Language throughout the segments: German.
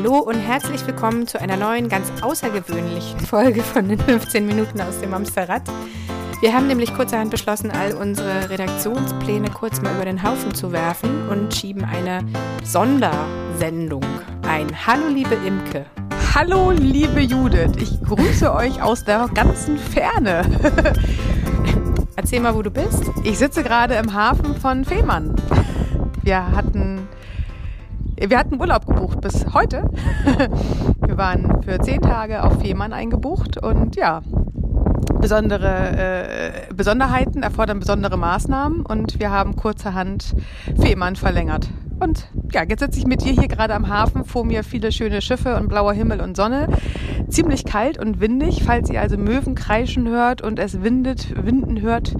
Hallo und herzlich willkommen zu einer neuen, ganz außergewöhnlichen Folge von den 15 Minuten aus dem Amsterrad. Wir haben nämlich kurzerhand beschlossen, all unsere Redaktionspläne kurz mal über den Haufen zu werfen und schieben eine Sondersendung ein. Hallo, liebe Imke. Hallo, liebe Judith. Ich grüße euch aus der ganzen Ferne. Erzähl mal, wo du bist. Ich sitze gerade im Hafen von Fehmarn. Wir hatten, wir hatten Urlaub gebucht bis heute. Wir waren für zehn Tage auf Fehmarn eingebucht und ja, besondere äh, Besonderheiten erfordern besondere Maßnahmen und wir haben kurzerhand Fehmarn verlängert. Und ja, jetzt sitze ich mit dir hier gerade am Hafen, vor mir viele schöne Schiffe und blauer Himmel und Sonne. Ziemlich kalt und windig, falls ihr also Möwen kreischen hört und es windet, winden hört,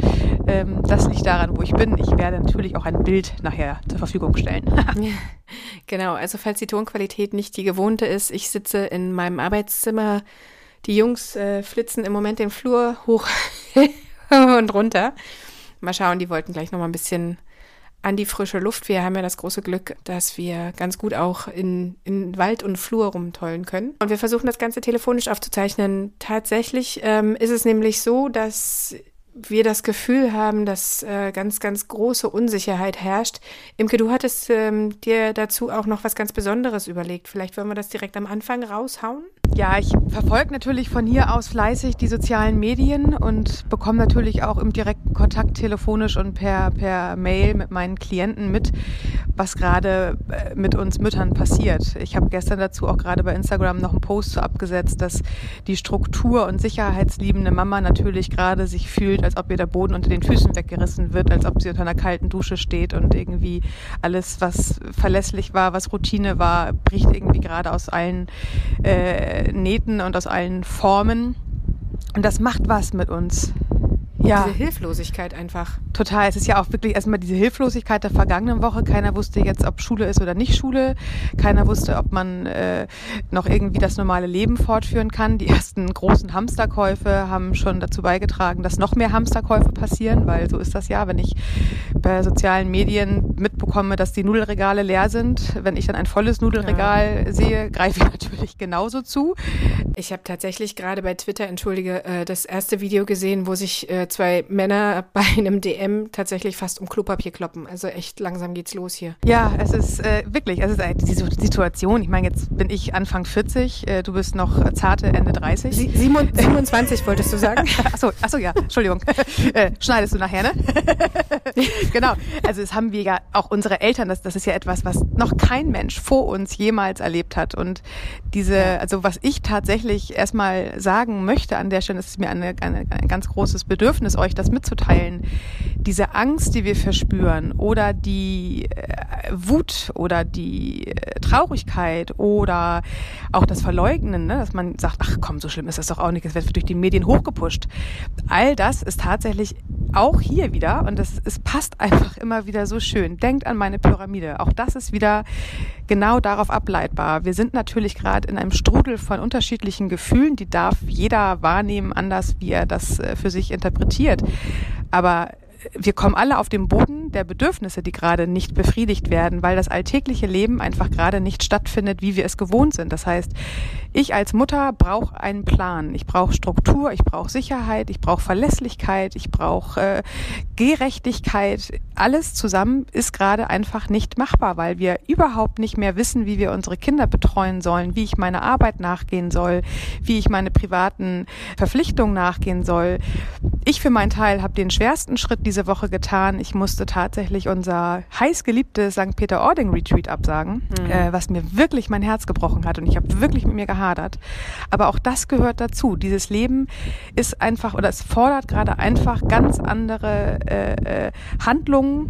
ähm, das liegt daran, wo ich bin. Ich werde natürlich auch ein Bild nachher zur Verfügung stellen. genau, also falls die Tonqualität nicht die gewohnte ist, ich sitze in meinem Arbeitszimmer die Jungs äh, flitzen im Moment den Flur hoch und runter. Mal schauen, die wollten gleich noch mal ein bisschen an die frische Luft. Wir haben ja das große Glück, dass wir ganz gut auch in, in Wald und Flur rumtollen können. Und wir versuchen das Ganze telefonisch aufzuzeichnen. Tatsächlich ähm, ist es nämlich so, dass wir das Gefühl haben, dass äh, ganz, ganz große Unsicherheit herrscht. Imke, du hattest ähm, dir dazu auch noch was ganz Besonderes überlegt. Vielleicht wollen wir das direkt am Anfang raushauen? Ja, ich verfolge natürlich von hier aus fleißig die sozialen Medien und bekomme natürlich auch im direkten Kontakt telefonisch und per, per Mail mit meinen Klienten mit, was gerade äh, mit uns Müttern passiert. Ich habe gestern dazu auch gerade bei Instagram noch einen Post so abgesetzt, dass die Struktur und sicherheitsliebende Mama natürlich gerade sich fühlt, als ob ihr der Boden unter den Füßen weggerissen wird, als ob sie unter einer kalten Dusche steht und irgendwie alles, was verlässlich war, was Routine war, bricht irgendwie gerade aus allen äh, Nähten und aus allen Formen. Und das macht was mit uns ja. diese Hilflosigkeit einfach. Total. Es ist ja auch wirklich erstmal diese Hilflosigkeit der vergangenen Woche. Keiner wusste jetzt, ob Schule ist oder nicht Schule. Keiner wusste, ob man äh, noch irgendwie das normale Leben fortführen kann. Die ersten großen Hamsterkäufe haben schon dazu beigetragen, dass noch mehr Hamsterkäufe passieren, weil so ist das ja, wenn ich bei sozialen Medien mitbekomme, dass die Nudelregale leer sind. Wenn ich dann ein volles Nudelregal ja. sehe, greife ich natürlich genauso zu. Ich habe tatsächlich gerade bei Twitter, entschuldige, äh, das erste Video gesehen, wo sich äh, zwei Männer bei einem DM tatsächlich fast um Klopapier kloppen. Also echt langsam geht's los hier. Ja, es ist äh, wirklich, es ist diese Situation. Ich meine, jetzt bin ich Anfang 40, äh, du bist noch zarte Ende 30. Sie, 27 wolltest du sagen? achso, achso, ja, Entschuldigung. schneidest du nachher, ne? genau. Also es haben wir ja auch unsere Eltern, das, das ist ja etwas, was noch kein Mensch vor uns jemals erlebt hat. Und diese, also was ich tatsächlich erstmal sagen möchte an der Stelle, das ist mir eine, eine, ein ganz großes Bedürfnis, euch das mitzuteilen. Diese Angst, die wir verspüren oder die äh, Wut oder die äh, Traurigkeit oder auch das Verleugnen, ne, dass man sagt, ach komm, so schlimm ist das doch auch nicht, es wird durch die Medien hochgepusht. All das ist tatsächlich auch hier wieder und es, es passt einfach immer wieder so schön. Denkt an meine Pyramide. Auch das ist wieder genau darauf ableitbar. Wir sind natürlich gerade in einem Strudel von unterschiedlichen Gefühlen, die darf jeder wahrnehmen, anders wie er das äh, für sich interpretiert. Aber wir kommen alle auf den Boden der Bedürfnisse, die gerade nicht befriedigt werden, weil das alltägliche Leben einfach gerade nicht stattfindet, wie wir es gewohnt sind. Das heißt, ich als Mutter brauche einen Plan. Ich brauche Struktur, ich brauche Sicherheit, ich brauche Verlässlichkeit, ich brauche äh, Gerechtigkeit. Alles zusammen ist gerade einfach nicht machbar, weil wir überhaupt nicht mehr wissen, wie wir unsere Kinder betreuen sollen, wie ich meine Arbeit nachgehen soll, wie ich meine privaten Verpflichtungen nachgehen soll. Ich für meinen Teil habe den schwersten Schritt diese Woche getan. Ich musste tatsächlich unser heißgeliebtes St. Peter-Ording-Retreat absagen, mhm. äh, was mir wirklich mein Herz gebrochen hat und ich habe wirklich mit mir gehadert. Aber auch das gehört dazu. Dieses Leben ist einfach oder es fordert gerade einfach ganz andere äh, äh, Handlungen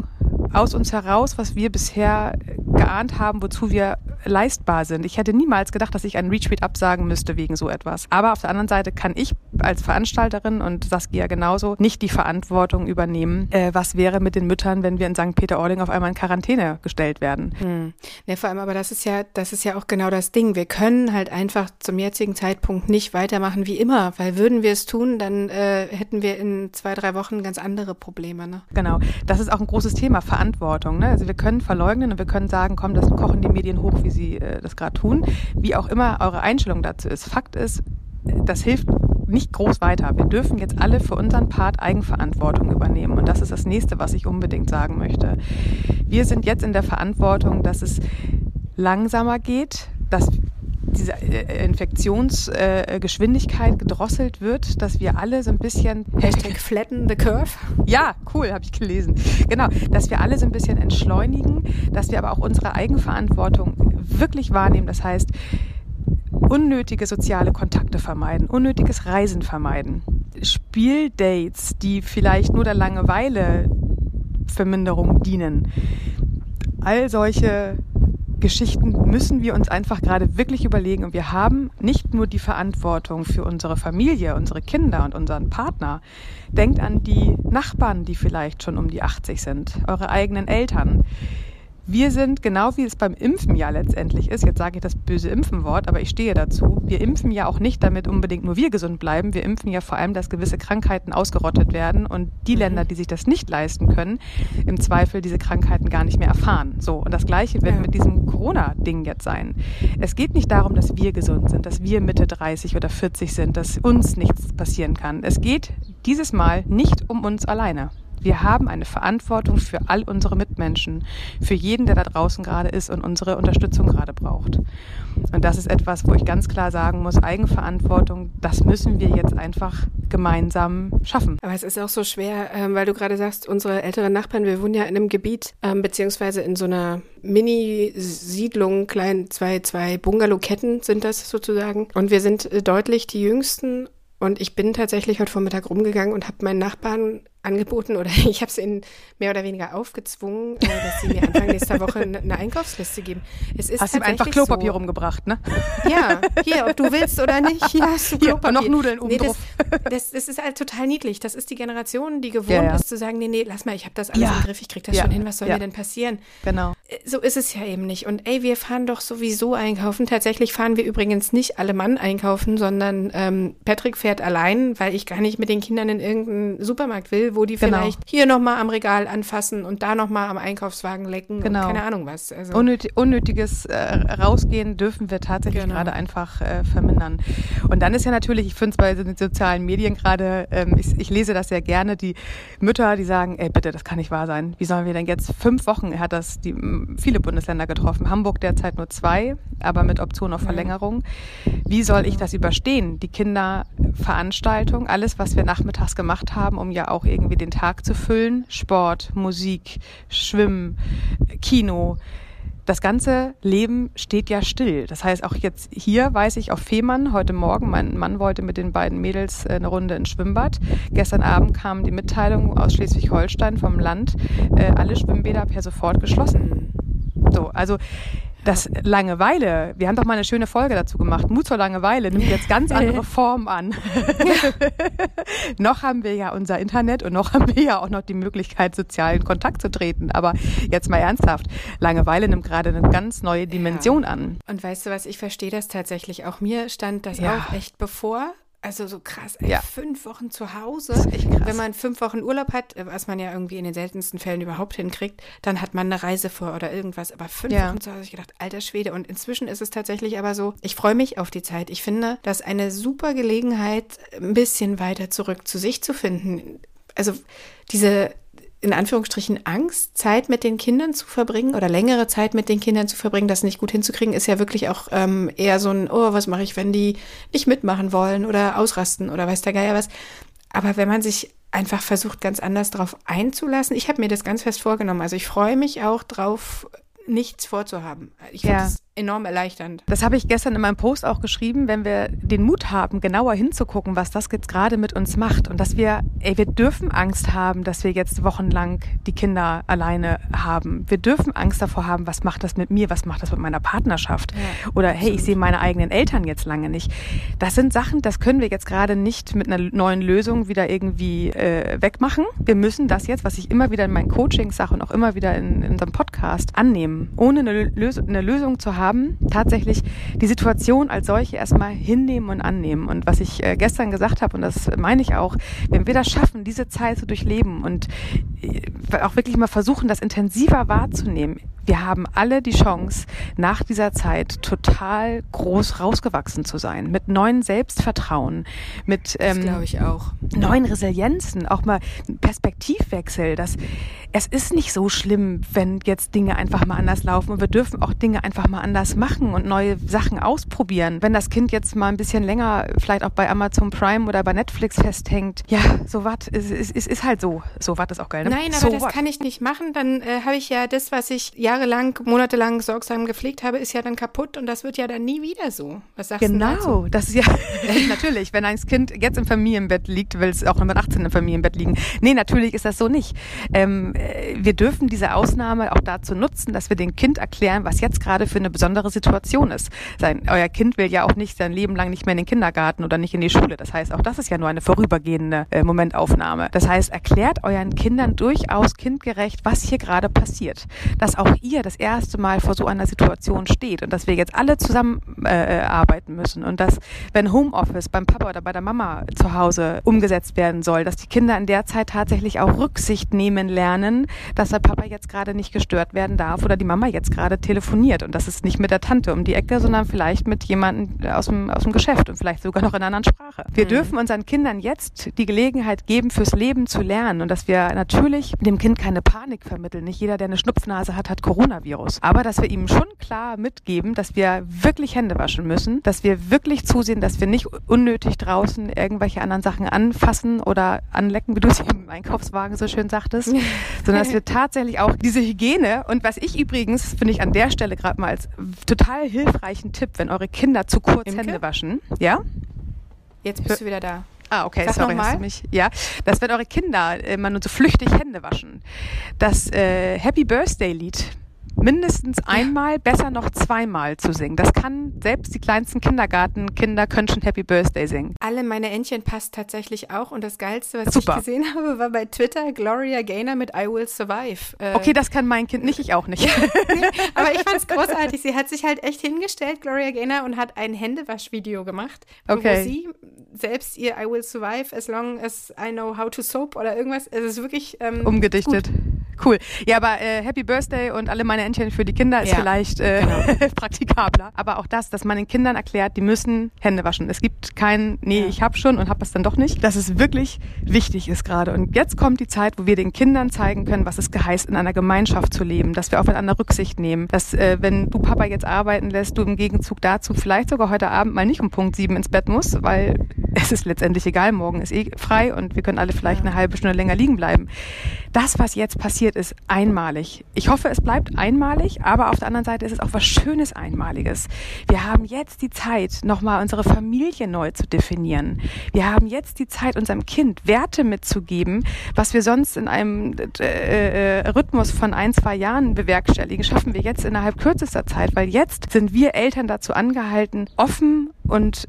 aus uns heraus, was wir bisher geahnt haben, wozu wir leistbar sind. Ich hätte niemals gedacht, dass ich einen Retreat absagen müsste wegen so etwas. Aber auf der anderen Seite kann ich als Veranstalterin und Saskia genauso nicht die Verantwortung übernehmen, äh, was wäre mit den Müttern, wenn wir in St. Peter-Ording auf einmal in Quarantäne gestellt werden. Hm. Ja, vor allem, aber das ist ja, das ist ja auch genau das Ding. Wir können halt einfach zum jetzigen Zeitpunkt nicht weitermachen wie immer, weil würden wir es tun, dann äh, hätten wir in zwei, drei Wochen ganz andere Probleme. Ne? Genau. Das ist auch ein großes Thema Verantwortung. Ne? Also wir können verleugnen und wir können sagen, komm, das kochen die Medien hoch, wie sie äh, das gerade tun. Wie auch immer eure Einstellung dazu ist. Fakt ist, das hilft nicht groß weiter. Wir dürfen jetzt alle für unseren Part Eigenverantwortung übernehmen. Und das ist das nächste, was ich unbedingt sagen möchte. Wir sind jetzt in der Verantwortung, dass es langsamer geht, dass diese äh, Infektionsgeschwindigkeit gedrosselt wird, dass wir alle so ein bisschen Hashtag flatten the curve. Ja, cool, habe ich gelesen. Genau, dass wir alle so ein bisschen entschleunigen, dass wir aber auch unsere Eigenverantwortung wirklich wahrnehmen. Das heißt, unnötige soziale Kontakte vermeiden, unnötiges Reisen vermeiden, Spieldates, die vielleicht nur der Langeweile Verminderung dienen. All solche Geschichten müssen wir uns einfach gerade wirklich überlegen. Und wir haben nicht nur die Verantwortung für unsere Familie, unsere Kinder und unseren Partner. Denkt an die Nachbarn, die vielleicht schon um die 80 sind, eure eigenen Eltern wir sind, genau wie es beim Impfen ja letztendlich ist, jetzt sage ich das böse Impfenwort, aber ich stehe dazu, wir impfen ja auch nicht, damit unbedingt nur wir gesund bleiben. Wir impfen ja vor allem, dass gewisse Krankheiten ausgerottet werden und die mhm. Länder, die sich das nicht leisten können, im Zweifel diese Krankheiten gar nicht mehr erfahren. So, und das Gleiche wird ja. mit diesem Corona-Ding jetzt sein. Es geht nicht darum, dass wir gesund sind, dass wir Mitte 30 oder 40 sind, dass uns nichts passieren kann. Es geht dieses Mal nicht um uns alleine. Wir haben eine Verantwortung für all unsere Mitmenschen, für jeden, der da draußen gerade ist und unsere Unterstützung gerade braucht. Und das ist etwas, wo ich ganz klar sagen muss, Eigenverantwortung, das müssen wir jetzt einfach gemeinsam schaffen. Aber es ist auch so schwer, ähm, weil du gerade sagst, unsere älteren Nachbarn, wir wohnen ja in einem Gebiet, ähm, beziehungsweise in so einer Mini-Siedlung, klein, zwei, zwei Bungalow-Ketten sind das sozusagen. Und wir sind äh, deutlich die Jüngsten und ich bin tatsächlich heute Vormittag rumgegangen und habe meinen Nachbarn angeboten oder ich habe es ihnen mehr oder weniger aufgezwungen, äh, dass sie mir Anfang nächster Woche eine Einkaufsliste geben. Es ist hast ihm einfach Klopapier so. rumgebracht, ne? Ja, hier, ob du willst oder nicht, hier hast du Klopapier. Hier, noch Nudeln oben nee, das, das, das, ist halt total niedlich. Das ist die Generation, die gewohnt ja, ja. ist zu sagen, nee, nee, lass mal, ich habe das alles ja. im Griff, ich krieg das schon hin, was soll mir denn passieren? Genau. Äh, so ist es ja eben nicht. Und ey, wir fahren doch sowieso einkaufen. Tatsächlich fahren wir übrigens nicht alle Mann einkaufen, sondern ähm, Patrick fährt allein, weil ich gar nicht mit den Kindern in irgendeinen Supermarkt will, wo die genau. vielleicht hier nochmal am Regal anfassen und da nochmal am Einkaufswagen lecken genau. und keine Ahnung was. Also Unnötig, unnötiges äh, Rausgehen dürfen wir tatsächlich genau. gerade einfach äh, vermindern. Und dann ist ja natürlich, ich finde es bei den sozialen Medien gerade, ähm, ich, ich, lese das sehr gerne, die Mütter, die sagen, ey bitte, das kann nicht wahr sein. Wie sollen wir denn jetzt fünf Wochen, er hat das die, viele Bundesländer getroffen, Hamburg derzeit nur zwei, aber mit Option auf Verlängerung. Wie soll ich das überstehen? Die Kinderveranstaltung, alles, was wir nachmittags gemacht haben, um ja auch irgendwie den Tag zu füllen. Sport, Musik, Schwimmen, Kino. Das ganze Leben steht ja still. Das heißt, auch jetzt hier weiß ich auf Fehmarn heute Morgen, mein Mann wollte mit den beiden Mädels äh, eine Runde ins Schwimmbad. Gestern Abend kam die Mitteilung aus Schleswig-Holstein vom Land, äh, alle Schwimmbäder per sofort geschlossen. So, also das Langeweile, wir haben doch mal eine schöne Folge dazu gemacht. Mut zur Langeweile nimmt jetzt ganz andere Form an. noch haben wir ja unser Internet und noch haben wir ja auch noch die Möglichkeit, sozialen Kontakt zu treten. Aber jetzt mal ernsthaft, Langeweile nimmt gerade eine ganz neue Dimension ja. an. Und weißt du was, ich verstehe das tatsächlich. Auch mir stand das ja. auch echt bevor. Also so krass, ey, ja. fünf Wochen zu Hause. Echt krass. Wenn man fünf Wochen Urlaub hat, was man ja irgendwie in den seltensten Fällen überhaupt hinkriegt, dann hat man eine Reise vor oder irgendwas. Aber fünf ja. Wochen zu Hause, ich gedacht, alter Schwede. Und inzwischen ist es tatsächlich aber so, ich freue mich auf die Zeit. Ich finde, das ist eine super Gelegenheit, ein bisschen weiter zurück zu sich zu finden. Also diese in Anführungsstrichen Angst, Zeit mit den Kindern zu verbringen oder längere Zeit mit den Kindern zu verbringen, das nicht gut hinzukriegen, ist ja wirklich auch ähm, eher so ein, oh, was mache ich, wenn die nicht mitmachen wollen oder ausrasten oder weiß der Geier was. Aber wenn man sich einfach versucht, ganz anders darauf einzulassen, ich habe mir das ganz fest vorgenommen. Also ich freue mich auch drauf, nichts vorzuhaben. Ich finde ja. das enorm erleichternd. Das habe ich gestern in meinem Post auch geschrieben, wenn wir den Mut haben, genauer hinzugucken, was das jetzt gerade mit uns macht und dass wir, ey, wir dürfen Angst haben, dass wir jetzt wochenlang die Kinder alleine haben. Wir dürfen Angst davor haben, was macht das mit mir, was macht das mit meiner Partnerschaft ja, oder hey, ich sehe meine eigenen Eltern jetzt lange nicht. Das sind Sachen, das können wir jetzt gerade nicht mit einer neuen Lösung wieder irgendwie äh, wegmachen. Wir müssen das jetzt, was ich immer wieder in meinen Coachings sage und auch immer wieder in, in unserem Podcast annehmen, ohne eine, Lös eine Lösung zu haben haben, tatsächlich die Situation als solche erstmal hinnehmen und annehmen. Und was ich äh, gestern gesagt habe, und das meine ich auch, wenn wir das schaffen, diese Zeit zu durchleben und auch wirklich mal versuchen, das intensiver wahrzunehmen wir haben alle die Chance, nach dieser Zeit total groß rausgewachsen zu sein, mit neuen Selbstvertrauen, mit ähm, neuen Resilienzen, auch mal Perspektivwechsel. Dass es ist nicht so schlimm, wenn jetzt Dinge einfach mal anders laufen und wir dürfen auch Dinge einfach mal anders machen und neue Sachen ausprobieren. Wenn das Kind jetzt mal ein bisschen länger vielleicht auch bei Amazon Prime oder bei Netflix festhängt, ja, so was, es ist, ist, ist halt so. So was ist auch geil. Ne? Nein, aber so das wat. kann ich nicht machen. Dann äh, habe ich ja das, was ich Jahre jahrelang, monatelang sorgsam gepflegt habe, ist ja dann kaputt und das wird ja dann nie wieder so. Was sagst genau, du dazu? Genau, das ist ja natürlich, wenn ein Kind jetzt im Familienbett liegt, will es auch mit 18 im Familienbett liegen. Nee, natürlich ist das so nicht. Ähm, äh, wir dürfen diese Ausnahme auch dazu nutzen, dass wir dem Kind erklären, was jetzt gerade für eine besondere Situation ist. Sein, euer Kind will ja auch nicht sein Leben lang nicht mehr in den Kindergarten oder nicht in die Schule. Das heißt, auch das ist ja nur eine vorübergehende äh, Momentaufnahme. Das heißt, erklärt euren Kindern durchaus kindgerecht, was hier gerade passiert. Dass auch ihr das erste Mal vor so einer Situation steht und dass wir jetzt alle zusammen äh, arbeiten müssen und dass, wenn Homeoffice beim Papa oder bei der Mama zu Hause umgesetzt werden soll, dass die Kinder in der Zeit tatsächlich auch Rücksicht nehmen lernen, dass der Papa jetzt gerade nicht gestört werden darf oder die Mama jetzt gerade telefoniert und das ist nicht mit der Tante um die Ecke, sondern vielleicht mit jemandem aus dem, aus dem Geschäft und vielleicht sogar noch in einer anderen Sprache. Wir mhm. dürfen unseren Kindern jetzt die Gelegenheit geben, fürs Leben zu lernen und dass wir natürlich dem Kind keine Panik vermitteln. Nicht jeder, der eine Schnupfnase hat, hat Corona Coronavirus. Aber dass wir ihm schon klar mitgeben, dass wir wirklich Hände waschen müssen, dass wir wirklich zusehen, dass wir nicht unnötig draußen irgendwelche anderen Sachen anfassen oder anlecken, wie du es im Einkaufswagen so schön sagtest, sondern dass wir tatsächlich auch diese Hygiene und was ich übrigens, finde ich an der Stelle gerade mal als total hilfreichen Tipp, wenn eure Kinder zu kurz Imke? Hände waschen, ja? Jetzt bist du wieder da. Ah, okay, Sag sorry, hast du mich. Ja, dass wenn eure Kinder immer nur so flüchtig Hände waschen, das äh, Happy Birthday Lied mindestens einmal, besser noch zweimal zu singen. Das kann selbst die kleinsten Kindergartenkinder können schon Happy Birthday singen. Alle meine Entchen passt tatsächlich auch und das Geilste, was Super. ich gesehen habe, war bei Twitter Gloria Gaynor mit I Will Survive. Äh, okay, das kann mein Kind nicht, ich auch nicht. aber ich fand es großartig. Sie hat sich halt echt hingestellt, Gloria Gaynor, und hat ein Händewaschvideo gemacht, okay. wo sie selbst ihr I Will Survive as long as I know how to soap oder irgendwas. Es ist wirklich ähm, umgedichtet. Gut. Cool. Ja, aber äh, Happy Birthday und alle meine Entchen für die Kinder ist ja, vielleicht äh, genau. praktikabler. Aber auch das, dass man den Kindern erklärt, die müssen Hände waschen. Es gibt kein, nee, ja. ich hab schon und hab es dann doch nicht. Dass es wirklich wichtig ist gerade. Und jetzt kommt die Zeit, wo wir den Kindern zeigen können, was es heißt, in einer Gemeinschaft zu leben, dass wir aufeinander Rücksicht nehmen, dass äh, wenn du Papa jetzt arbeiten lässt, du im Gegenzug dazu vielleicht sogar heute Abend mal nicht um Punkt sieben ins Bett musst, weil es ist letztendlich egal, morgen ist eh frei und wir können alle vielleicht ja. eine halbe Stunde länger liegen bleiben. Das, was jetzt passiert, ist einmalig. Ich hoffe, es bleibt einmalig, aber auf der anderen Seite ist es auch was Schönes Einmaliges. Wir haben jetzt die Zeit, nochmal unsere Familie neu zu definieren. Wir haben jetzt die Zeit, unserem Kind Werte mitzugeben, was wir sonst in einem äh, äh, Rhythmus von ein, zwei Jahren bewerkstelligen, schaffen wir jetzt innerhalb kürzester Zeit, weil jetzt sind wir Eltern dazu angehalten, offen und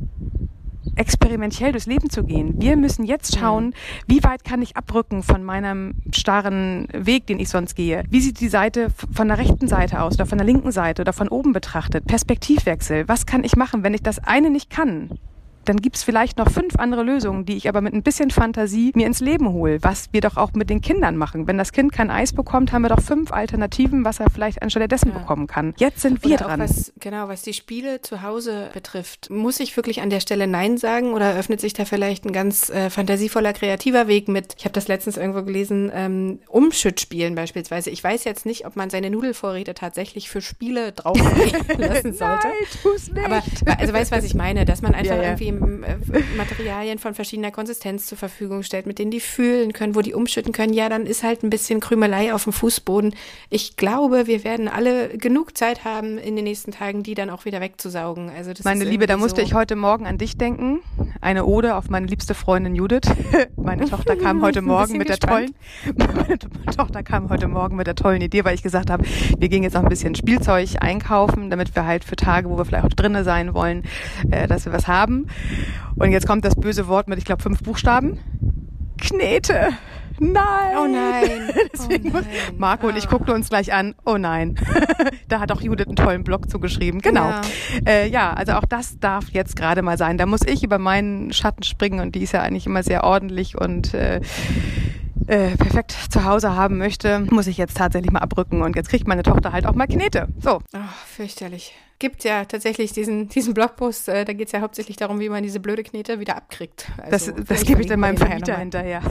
experimentell durchs Leben zu gehen. Wir müssen jetzt schauen, wie weit kann ich abrücken von meinem starren Weg, den ich sonst gehe. Wie sieht die Seite von der rechten Seite aus oder von der linken Seite oder von oben betrachtet? Perspektivwechsel. Was kann ich machen, wenn ich das eine nicht kann? Dann gibt es vielleicht noch fünf andere Lösungen, die ich aber mit ein bisschen Fantasie mir ins Leben hole, was wir doch auch mit den Kindern machen. Wenn das Kind kein Eis bekommt, haben wir doch fünf Alternativen, was er vielleicht anstelle dessen ja. bekommen kann. Jetzt sind wir oder dran. Was, genau, was die Spiele zu Hause betrifft, muss ich wirklich an der Stelle Nein sagen oder öffnet sich da vielleicht ein ganz äh, fantasievoller, kreativer Weg mit, ich habe das letztens irgendwo gelesen, ähm, Umschüttspielen beispielsweise. Ich weiß jetzt nicht, ob man seine Nudelvorräte tatsächlich für Spiele drauf lassen sollte. Nein, tu's nicht. Aber also weißt du, was ich meine, dass man einfach ja, ja. irgendwie äh, Materialien von verschiedener Konsistenz zur Verfügung stellt, mit denen die fühlen können, wo die umschütten können, ja, dann ist halt ein bisschen Krümelei auf dem Fußboden. Ich glaube, wir werden alle genug Zeit haben in den nächsten Tagen, die dann auch wieder wegzusaugen. Also das meine Liebe, da musste so ich heute Morgen an dich denken. Eine Ode auf meine liebste Freundin Judith. Meine Tochter kam heute Morgen mit gespannt. der tollen, meine Tochter kam heute Morgen mit der tollen Idee, weil ich gesagt habe, wir gehen jetzt noch ein bisschen Spielzeug einkaufen, damit wir halt für Tage, wo wir vielleicht auch drinnen sein wollen, äh, dass wir was haben. Und jetzt kommt das böse Wort mit, ich glaube, fünf Buchstaben. Knete. Nein. Oh nein. Deswegen oh nein. Marco und ich ah. guckten uns gleich an. Oh nein. da hat auch Judith einen tollen Blog zugeschrieben. Genau. Ja. Äh, ja, also auch das darf jetzt gerade mal sein. Da muss ich über meinen Schatten springen und die ist ja eigentlich immer sehr ordentlich und äh, äh, perfekt zu Hause haben möchte, muss ich jetzt tatsächlich mal abrücken und jetzt kriegt meine Tochter halt auch mal Knete. So. Ach, fürchterlich gibt ja tatsächlich diesen, diesen Blogpost, äh, da geht es ja hauptsächlich darum, wie man diese blöde Knete wieder abkriegt. Also, das das gebe ich dann meinem Vermieter hinterher.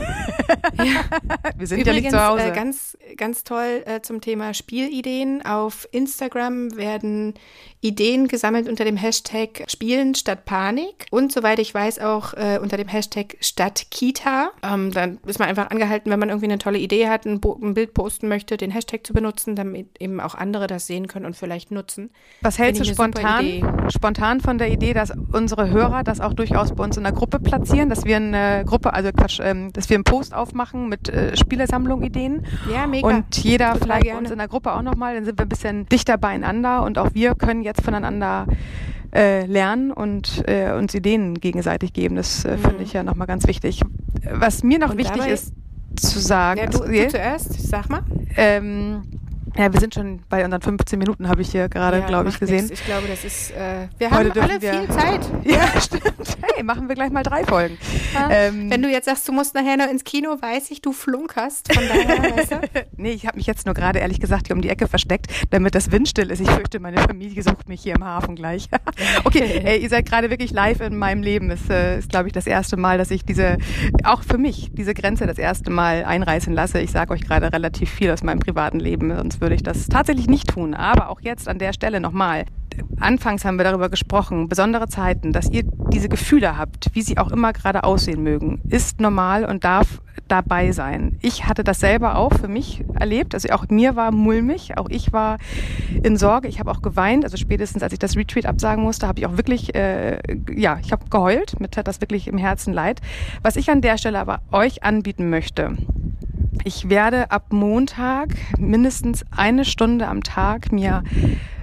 ja. Wir sind Übrigens, ja nicht zu Hause. Äh, ganz, ganz toll äh, zum Thema Spielideen. Auf Instagram werden Ideen gesammelt unter dem Hashtag Spielen statt Panik und soweit ich weiß auch äh, unter dem Hashtag statt Kita. Ähm, dann ist man einfach angehalten, wenn man irgendwie eine tolle Idee hat, ein, ein Bild posten möchte, den Hashtag zu benutzen, damit eben auch andere das sehen können und vielleicht nutzen. Was hältst du spontan, spontan von der Idee, dass unsere Hörer das auch durchaus bei uns in der Gruppe platzieren, dass wir eine Gruppe, also Quatsch, ähm, dass wir einen Post aufmachen mit äh, Spielesammlung Ideen. Ja, mega. Und jeder Total vielleicht gerne. uns in der Gruppe auch nochmal, dann sind wir ein bisschen dichter beieinander und auch wir können jetzt voneinander äh, lernen und äh, uns Ideen gegenseitig geben. Das äh, mhm. finde ich ja nochmal ganz wichtig. Was mir noch und wichtig ist zu sagen. Ja, du, du zuerst, sag mal. Ähm, ja, wir sind schon bei unseren 15 Minuten, habe ich hier gerade, ja, glaube ich, gesehen. Nix. Ich glaube, das ist. Äh, wir Heute haben alle wir, viel Zeit. Ja, stimmt. Hey, machen wir gleich mal drei Folgen. Ja, ähm, wenn du jetzt sagst, du musst nachher noch ins Kino, weiß ich, du flunkerst. Von daher, weißt du? nee, ich habe mich jetzt nur gerade ehrlich gesagt hier um die Ecke versteckt, damit das windstill ist. Ich fürchte, meine Familie sucht mich hier im Hafen gleich. okay, ey, ihr seid gerade wirklich live in meinem Leben. Es äh, ist, glaube ich, das erste Mal, dass ich diese, auch für mich, diese Grenze das erste Mal einreißen lasse. Ich sage euch gerade relativ viel aus meinem privaten Leben, sonst würde ich das tatsächlich nicht tun. Aber auch jetzt an der Stelle nochmal. Anfangs haben wir darüber gesprochen, besondere Zeiten, dass ihr diese Gefühle habt, wie sie auch immer gerade aussehen mögen, ist normal und darf dabei sein. Ich hatte das selber auch für mich erlebt. Also auch mir war mulmig, auch ich war in Sorge. Ich habe auch geweint. Also spätestens, als ich das Retreat absagen musste, habe ich auch wirklich, äh, ja, ich habe geheult. Mir tat das wirklich im Herzen leid. Was ich an der Stelle aber euch anbieten möchte, ich werde ab Montag mindestens eine Stunde am Tag mir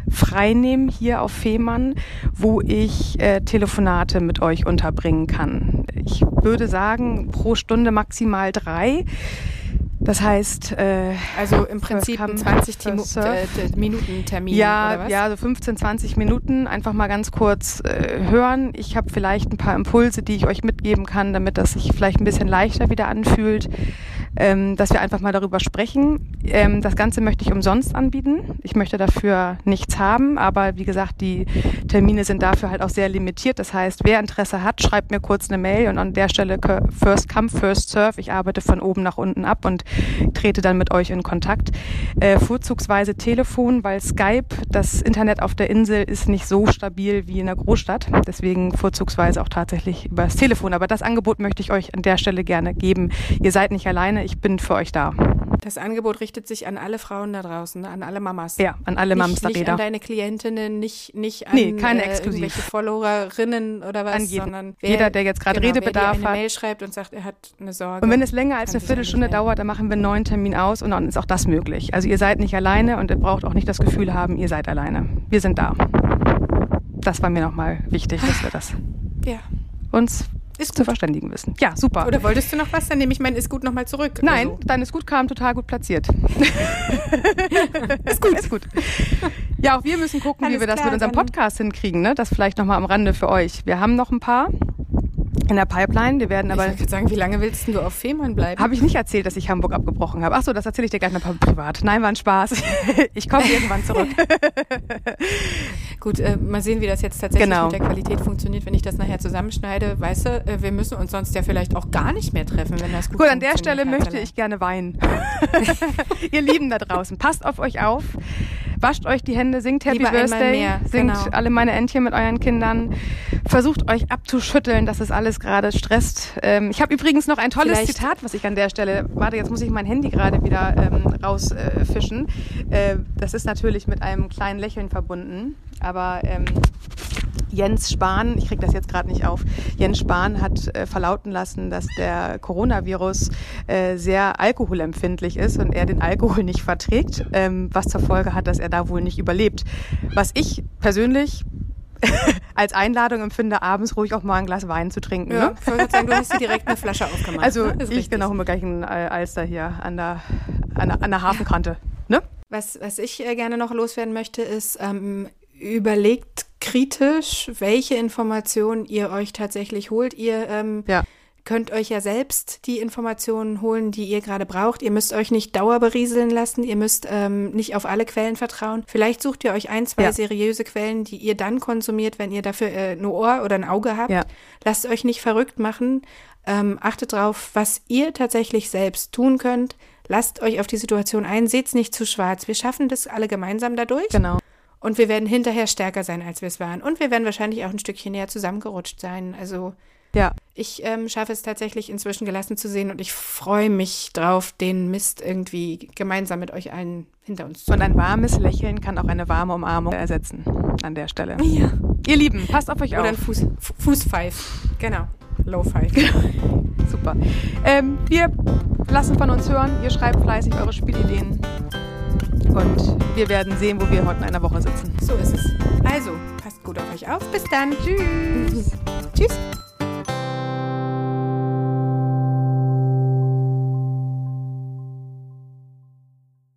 freinehmen hier auf Fehmarn, wo ich äh, Telefonate mit euch unterbringen kann. Ich würde sagen, pro Stunde maximal drei. Das heißt, äh, also im Prinzip ein 20 Timo, äh, Minuten Termin ja? Ja, so 15, 20 Minuten einfach mal ganz kurz äh, hören. Ich habe vielleicht ein paar Impulse, die ich euch mitgeben kann, damit das sich vielleicht ein bisschen leichter wieder anfühlt ähm, dass wir einfach mal darüber sprechen. Ähm, das Ganze möchte ich umsonst anbieten. Ich möchte dafür nichts haben, aber wie gesagt, die Termine sind dafür halt auch sehr limitiert. Das heißt, wer Interesse hat, schreibt mir kurz eine Mail und an der Stelle First Come, First Serve. Ich arbeite von oben nach unten ab und trete dann mit euch in Kontakt. Äh, vorzugsweise Telefon, weil Skype, das Internet auf der Insel ist nicht so stabil wie in der Großstadt. Deswegen vorzugsweise auch tatsächlich über das Telefon. Aber das Angebot möchte ich euch an der Stelle gerne geben. Ihr seid nicht alleine ich bin für euch da. Das Angebot richtet sich an alle Frauen da draußen, an alle Mamas. Ja, an alle Mamas da Nicht an deine Klientinnen, nicht, nicht an nee, keine äh, irgendwelche Followerinnen oder was, an jeden, sondern wer, jeder, der jetzt gerade genau, Redebedarf wer eine Mail schreibt und sagt, er hat eine Sorge. Und wenn es länger als eine Viertelstunde dauert, dann machen wir einen neuen Termin aus und dann ist auch das möglich. Also ihr seid nicht alleine und ihr braucht auch nicht das Gefühl haben, ihr seid alleine. Wir sind da. Das war mir nochmal wichtig, dass wir das ja. uns ist zu verständigen wissen. Ja, super. Oder wolltest du noch was? Dann nehme ich mein Ist gut nochmal zurück. Nein, also. dein Ist gut kam total gut platziert. ist gut. Ist gut. Ja, auch wir müssen gucken, Alles wie wir das mit unserem Podcast hinkriegen. Ne? Das vielleicht nochmal am Rande für euch. Wir haben noch ein paar in der Pipeline. Wir werden aber. Ich würde sagen, wie lange willst du auf Fehmarn bleiben? Habe ich nicht erzählt, dass ich Hamburg abgebrochen habe. Ach so, das erzähle ich dir gleich mal privat. Nein, war ein Spaß. Ich komme irgendwann zurück. Gut, äh, mal sehen, wie das jetzt tatsächlich genau. mit der Qualität funktioniert, wenn ich das nachher zusammenschneide. Weißt du, äh, wir müssen uns sonst ja vielleicht auch gar nicht mehr treffen, wenn das gut Gut, an der Stelle möchte ich gerne weinen. Ihr Lieben da draußen, passt auf euch auf. Wascht euch die Hände, singt Happy Lieber Birthday, mehr, singt genau. alle meine Entchen mit euren Kindern. Versucht euch abzuschütteln, dass es alles gerade stresst. Ähm, ich habe übrigens noch ein tolles Vielleicht. Zitat, was ich an der Stelle, warte, jetzt muss ich mein Handy gerade wieder ähm, rausfischen. Äh, das ist natürlich mit einem kleinen Lächeln verbunden, aber ähm, Jens Spahn, ich kriege das jetzt gerade nicht auf, Jens Spahn hat äh, verlauten lassen, dass der Coronavirus äh, sehr alkoholempfindlich ist und er den Alkohol nicht verträgt, ähm, was zur Folge hat, dass er da wohl nicht überlebt. Was ich persönlich als Einladung empfinde, abends ruhig auch mal ein Glas Wein zu trinken. Ja, ne? ich würde sagen, du hast dir direkt eine Flasche aufgemacht. Also ne? ich richtig. bin auch immer gleich ein Alster hier an der, an der, an der Hafenkante. Ne? Was, was ich äh, gerne noch loswerden möchte, ist, ähm, überlegt kritisch, welche Informationen ihr euch tatsächlich holt. Ihr ähm, ja könnt euch ja selbst die Informationen holen, die ihr gerade braucht. Ihr müsst euch nicht dauerberieseln lassen, ihr müsst ähm, nicht auf alle Quellen vertrauen. Vielleicht sucht ihr euch ein, zwei ja. seriöse Quellen, die ihr dann konsumiert, wenn ihr dafür äh, ein Ohr oder ein Auge habt. Ja. Lasst euch nicht verrückt machen. Ähm, achtet drauf, was ihr tatsächlich selbst tun könnt. Lasst euch auf die Situation ein, seht's nicht zu schwarz. Wir schaffen das alle gemeinsam dadurch. Genau. Und wir werden hinterher stärker sein, als wir es waren. Und wir werden wahrscheinlich auch ein Stückchen näher zusammengerutscht sein. Also ja. Ich ähm, schaffe es tatsächlich inzwischen gelassen zu sehen und ich freue mich drauf, den Mist irgendwie gemeinsam mit euch allen hinter uns zu Und ein warmes Lächeln kann auch eine warme Umarmung ersetzen an der Stelle. Ja. Ihr Lieben, passt auf euch Oder auf. Oder ein Fuß, Fußpfeif. Genau. Low Five. Super. Ähm, wir lassen von uns hören. Ihr schreibt fleißig eure Spielideen. Und wir werden sehen, wo wir heute in einer Woche sitzen. So ist es. Also, passt gut auf euch auf. Bis dann. Tschüss. Tschüss.